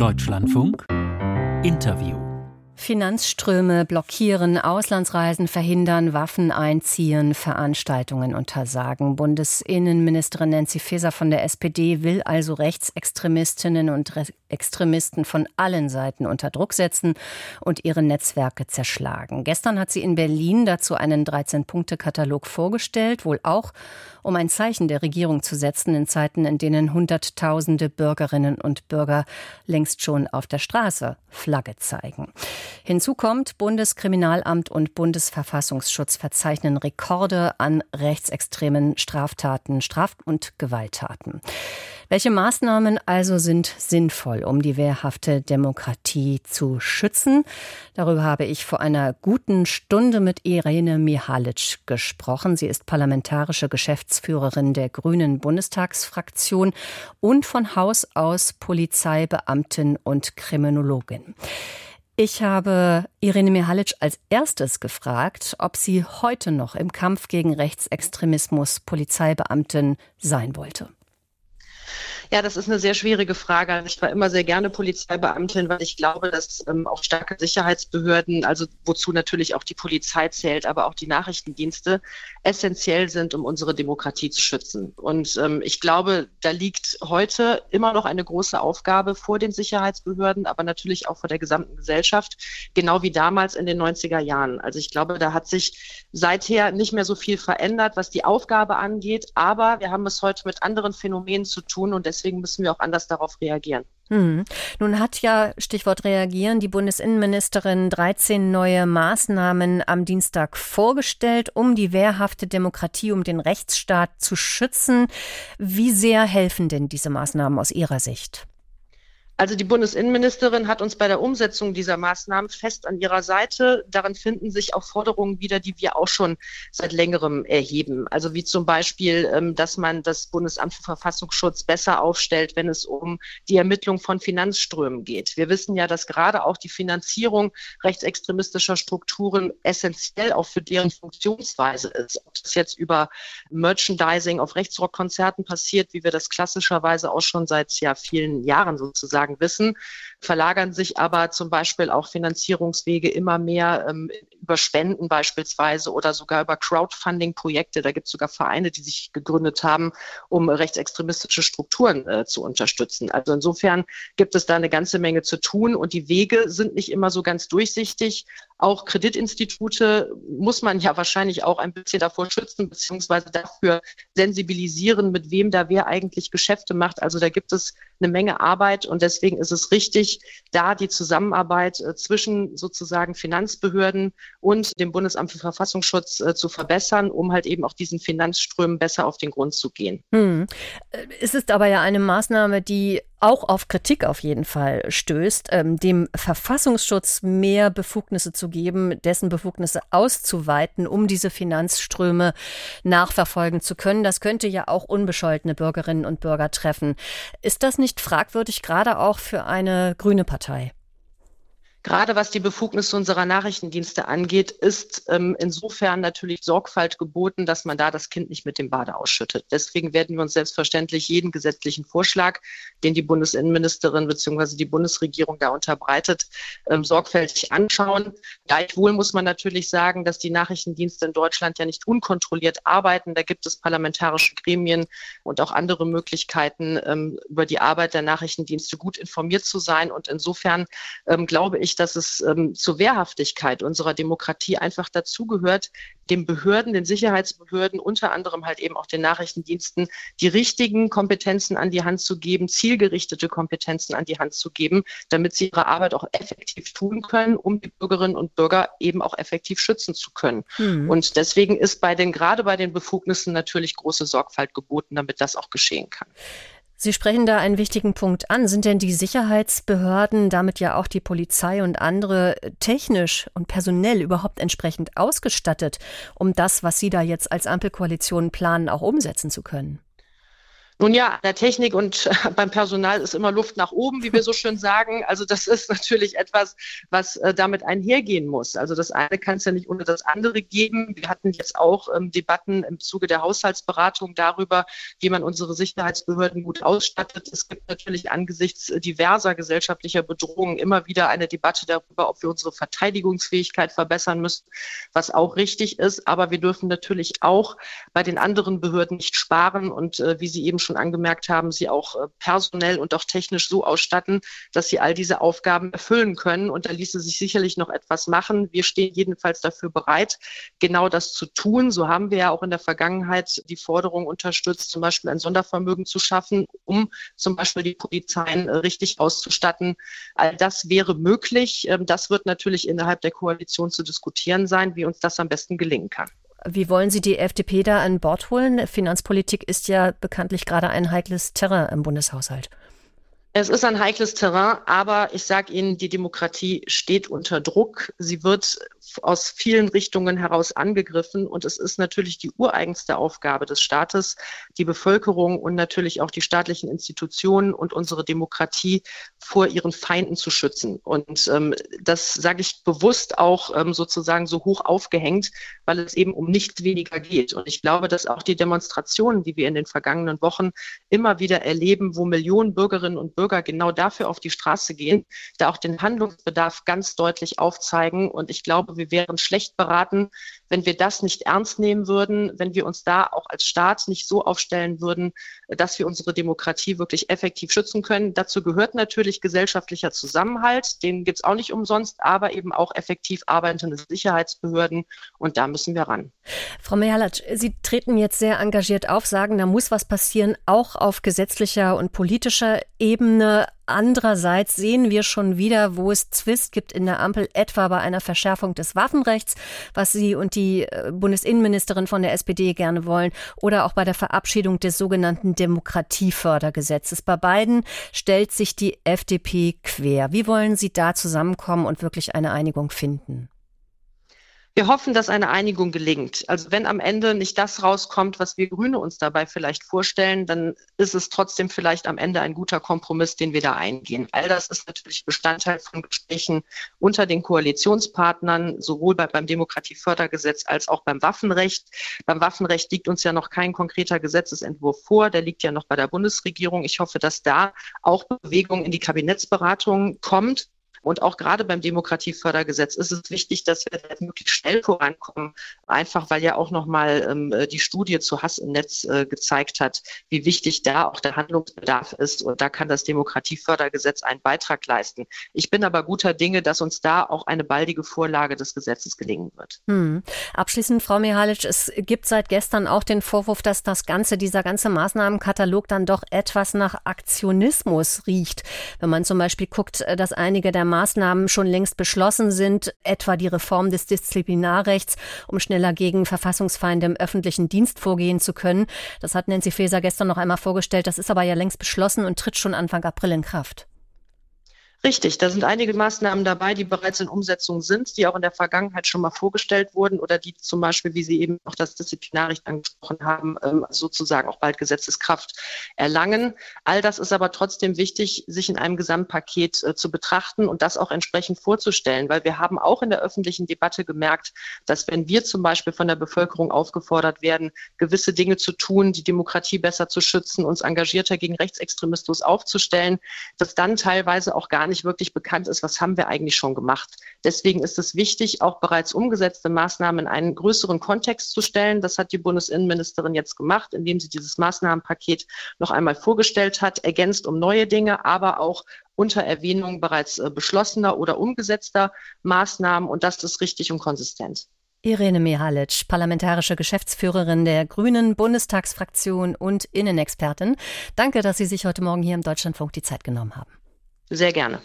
Deutschlandfunk Interview Finanzströme blockieren, Auslandsreisen verhindern, Waffen einziehen, Veranstaltungen untersagen. Bundesinnenministerin Nancy Faeser von der SPD will also Rechtsextremistinnen und Extremisten von allen Seiten unter Druck setzen und ihre Netzwerke zerschlagen. Gestern hat sie in Berlin dazu einen 13-Punkte-Katalog vorgestellt, wohl auch um ein Zeichen der Regierung zu setzen in Zeiten, in denen Hunderttausende Bürgerinnen und Bürger längst schon auf der Straße Flagge zeigen. Hinzu kommt, Bundeskriminalamt und Bundesverfassungsschutz verzeichnen Rekorde an rechtsextremen Straftaten, Straf- und Gewalttaten. Welche Maßnahmen also sind sinnvoll, um die wehrhafte Demokratie zu schützen? Darüber habe ich vor einer guten Stunde mit Irene Mihalic gesprochen. Sie ist parlamentarische Geschäftsführerin der Grünen Bundestagsfraktion und von Haus aus Polizeibeamtin und Kriminologin. Ich habe Irene Mihalic als erstes gefragt, ob sie heute noch im Kampf gegen Rechtsextremismus Polizeibeamtin sein wollte. Ja, das ist eine sehr schwierige Frage. Also ich war immer sehr gerne Polizeibeamtin, weil ich glaube, dass ähm, auch starke Sicherheitsbehörden, also wozu natürlich auch die Polizei zählt, aber auch die Nachrichtendienste, essentiell sind, um unsere Demokratie zu schützen. Und ähm, ich glaube, da liegt heute immer noch eine große Aufgabe vor den Sicherheitsbehörden, aber natürlich auch vor der gesamten Gesellschaft, genau wie damals in den 90er Jahren. Also ich glaube, da hat sich seither nicht mehr so viel verändert, was die Aufgabe angeht, aber wir haben es heute mit anderen Phänomenen zu tun und deswegen deswegen müssen wir auch anders darauf reagieren. Hm. Nun hat ja, Stichwort reagieren, die Bundesinnenministerin 13 neue Maßnahmen am Dienstag vorgestellt, um die wehrhafte Demokratie, um den Rechtsstaat zu schützen. Wie sehr helfen denn diese Maßnahmen aus Ihrer Sicht? Also die Bundesinnenministerin hat uns bei der Umsetzung dieser Maßnahmen fest an ihrer Seite. Darin finden sich auch Forderungen wieder, die wir auch schon seit längerem erheben. Also wie zum Beispiel, ähm, dass man das Bundesamt für Verfassungsschutz besser aufstellt, wenn es um die Ermittlung von Finanzströmen geht. Wir wissen ja, dass gerade auch die Finanzierung rechtsextremistischer Strukturen essentiell auch für deren Funktionsweise ist. Ob das jetzt über Merchandising auf Rechtsrockkonzerten passiert, wie wir das klassischerweise auch schon seit ja vielen Jahren sozusagen sozusagen wissen, verlagern sich aber zum Beispiel auch Finanzierungswege immer mehr ähm, über Spenden beispielsweise oder sogar über Crowdfunding-Projekte. Da gibt es sogar Vereine, die sich gegründet haben, um rechtsextremistische Strukturen äh, zu unterstützen. Also insofern gibt es da eine ganze Menge zu tun und die Wege sind nicht immer so ganz durchsichtig. Auch Kreditinstitute muss man ja wahrscheinlich auch ein bisschen davor schützen, beziehungsweise dafür sensibilisieren, mit wem da wer eigentlich Geschäfte macht. Also da gibt es eine Menge Arbeit und deswegen ist es richtig, da die Zusammenarbeit äh, zwischen sozusagen Finanzbehörden und dem Bundesamt für Verfassungsschutz äh, zu verbessern, um halt eben auch diesen Finanzströmen besser auf den Grund zu gehen. Hm. Äh, es ist aber ja eine Maßnahme, die auch auf Kritik auf jeden Fall stößt, ähm, dem Verfassungsschutz mehr Befugnisse zu geben, dessen Befugnisse auszuweiten, um diese Finanzströme nachverfolgen zu können. Das könnte ja auch unbescholtene Bürgerinnen und Bürger treffen. Ist das nicht fragwürdig, gerade auch für eine grüne Partei? Gerade was die Befugnisse unserer Nachrichtendienste angeht, ist ähm, insofern natürlich Sorgfalt geboten, dass man da das Kind nicht mit dem Bade ausschüttet. Deswegen werden wir uns selbstverständlich jeden gesetzlichen Vorschlag, den die Bundesinnenministerin bzw. die Bundesregierung da unterbreitet, ähm, sorgfältig anschauen. Gleichwohl muss man natürlich sagen, dass die Nachrichtendienste in Deutschland ja nicht unkontrolliert arbeiten. Da gibt es parlamentarische Gremien und auch andere Möglichkeiten, ähm, über die Arbeit der Nachrichtendienste gut informiert zu sein. Und insofern ähm, glaube ich, ich, dass es ähm, zur Wehrhaftigkeit unserer Demokratie einfach dazugehört, den Behörden, den Sicherheitsbehörden, unter anderem halt eben auch den Nachrichtendiensten, die richtigen Kompetenzen an die Hand zu geben, zielgerichtete Kompetenzen an die Hand zu geben, damit sie ihre Arbeit auch effektiv tun können, um die Bürgerinnen und Bürger eben auch effektiv schützen zu können. Mhm. Und deswegen ist bei den, gerade bei den Befugnissen natürlich große Sorgfalt geboten, damit das auch geschehen kann. Sie sprechen da einen wichtigen Punkt an. Sind denn die Sicherheitsbehörden, damit ja auch die Polizei und andere, technisch und personell überhaupt entsprechend ausgestattet, um das, was Sie da jetzt als Ampelkoalition planen, auch umsetzen zu können? Nun ja, der Technik und beim Personal ist immer Luft nach oben, wie wir so schön sagen. Also das ist natürlich etwas, was äh, damit einhergehen muss. Also das eine kann es ja nicht ohne das andere geben. Wir hatten jetzt auch ähm, Debatten im Zuge der Haushaltsberatung darüber, wie man unsere Sicherheitsbehörden gut ausstattet. Es gibt natürlich angesichts äh, diverser gesellschaftlicher Bedrohungen immer wieder eine Debatte darüber, ob wir unsere Verteidigungsfähigkeit verbessern müssen, was auch richtig ist. Aber wir dürfen natürlich auch bei den anderen Behörden nicht sparen und äh, wie Sie eben schon schon angemerkt haben, sie auch äh, personell und auch technisch so ausstatten, dass sie all diese Aufgaben erfüllen können. Und da ließe sich sicherlich noch etwas machen. Wir stehen jedenfalls dafür bereit, genau das zu tun. So haben wir ja auch in der Vergangenheit die Forderung unterstützt, zum Beispiel ein Sondervermögen zu schaffen, um zum Beispiel die Polizeien äh, richtig auszustatten. All das wäre möglich. Ähm, das wird natürlich innerhalb der Koalition zu diskutieren sein, wie uns das am besten gelingen kann. Wie wollen Sie die FDP da an Bord holen? Finanzpolitik ist ja bekanntlich gerade ein heikles Terrain im Bundeshaushalt. Es ist ein heikles Terrain, aber ich sage Ihnen, die Demokratie steht unter Druck. Sie wird aus vielen Richtungen heraus angegriffen und es ist natürlich die ureigenste Aufgabe des Staates, die Bevölkerung und natürlich auch die staatlichen Institutionen und unsere Demokratie vor ihren Feinden zu schützen. Und ähm, das sage ich bewusst auch ähm, sozusagen so hoch aufgehängt, weil es eben um nichts weniger geht. Und ich glaube, dass auch die Demonstrationen, die wir in den vergangenen Wochen immer wieder erleben, wo Millionen Bürgerinnen und Bürger genau dafür auf die Straße gehen, da auch den Handlungsbedarf ganz deutlich aufzeigen. Und ich glaube, wir wären schlecht beraten, wenn wir das nicht ernst nehmen würden, wenn wir uns da auch als Staat nicht so aufstellen würden, dass wir unsere Demokratie wirklich effektiv schützen können. Dazu gehört natürlich gesellschaftlicher Zusammenhalt, den gibt es auch nicht umsonst, aber eben auch effektiv arbeitende Sicherheitsbehörden und da müssen wir ran. Frau Mehalatsch, Sie treten jetzt sehr engagiert auf, sagen, da muss was passieren, auch auf gesetzlicher und politischer Ebene. Andererseits sehen wir schon wieder, wo es Zwist gibt in der Ampel, etwa bei einer Verschärfung des Waffenrechts, was Sie und die äh, Bundesinnenministerin von der SPD gerne wollen, oder auch bei der Verabschiedung des sogenannten Demokratiefördergesetzes. Bei beiden stellt sich die FDP quer. Wie wollen Sie da zusammenkommen und wirklich eine Einigung finden? Wir hoffen, dass eine Einigung gelingt. Also wenn am Ende nicht das rauskommt, was wir Grüne uns dabei vielleicht vorstellen, dann ist es trotzdem vielleicht am Ende ein guter Kompromiss, den wir da eingehen. All das ist natürlich Bestandteil von Gesprächen unter den Koalitionspartnern, sowohl bei, beim Demokratiefördergesetz als auch beim Waffenrecht. Beim Waffenrecht liegt uns ja noch kein konkreter Gesetzesentwurf vor. Der liegt ja noch bei der Bundesregierung. Ich hoffe, dass da auch Bewegung in die Kabinettsberatung kommt. Und auch gerade beim Demokratiefördergesetz ist es wichtig, dass wir möglichst schnell vorankommen, einfach weil ja auch nochmal ähm, die Studie zu Hass im Netz äh, gezeigt hat, wie wichtig da auch der Handlungsbedarf ist. Und da kann das Demokratiefördergesetz einen Beitrag leisten. Ich bin aber guter Dinge, dass uns da auch eine baldige Vorlage des Gesetzes gelingen wird. Hm. Abschließend, Frau Mihalic, es gibt seit gestern auch den Vorwurf, dass das ganze, dieser ganze Maßnahmenkatalog dann doch etwas nach Aktionismus riecht. Wenn man zum Beispiel guckt, äh, dass einige der Maßnahmen schon längst beschlossen sind, etwa die Reform des Disziplinarrechts, um schneller gegen Verfassungsfeinde im öffentlichen Dienst vorgehen zu können. Das hat Nancy Faeser gestern noch einmal vorgestellt. Das ist aber ja längst beschlossen und tritt schon Anfang April in Kraft. Richtig, da sind einige Maßnahmen dabei, die bereits in Umsetzung sind, die auch in der Vergangenheit schon mal vorgestellt wurden oder die zum Beispiel, wie Sie eben auch das Disziplinarrecht angesprochen haben, ähm, sozusagen auch bald Gesetzeskraft erlangen. All das ist aber trotzdem wichtig, sich in einem Gesamtpaket äh, zu betrachten und das auch entsprechend vorzustellen, weil wir haben auch in der öffentlichen Debatte gemerkt, dass wenn wir zum Beispiel von der Bevölkerung aufgefordert werden, gewisse Dinge zu tun, die Demokratie besser zu schützen, uns engagierter gegen Rechtsextremismus aufzustellen, dass dann teilweise auch gar nicht wirklich bekannt ist, was haben wir eigentlich schon gemacht. Deswegen ist es wichtig, auch bereits umgesetzte Maßnahmen in einen größeren Kontext zu stellen. Das hat die Bundesinnenministerin jetzt gemacht, indem sie dieses Maßnahmenpaket noch einmal vorgestellt hat, ergänzt um neue Dinge, aber auch unter Erwähnung bereits äh, beschlossener oder umgesetzter Maßnahmen. Und das ist richtig und konsistent. Irene Mihalic, parlamentarische Geschäftsführerin der Grünen Bundestagsfraktion und Innenexpertin. Danke, dass Sie sich heute Morgen hier im Deutschlandfunk die Zeit genommen haben. Sehr gerne.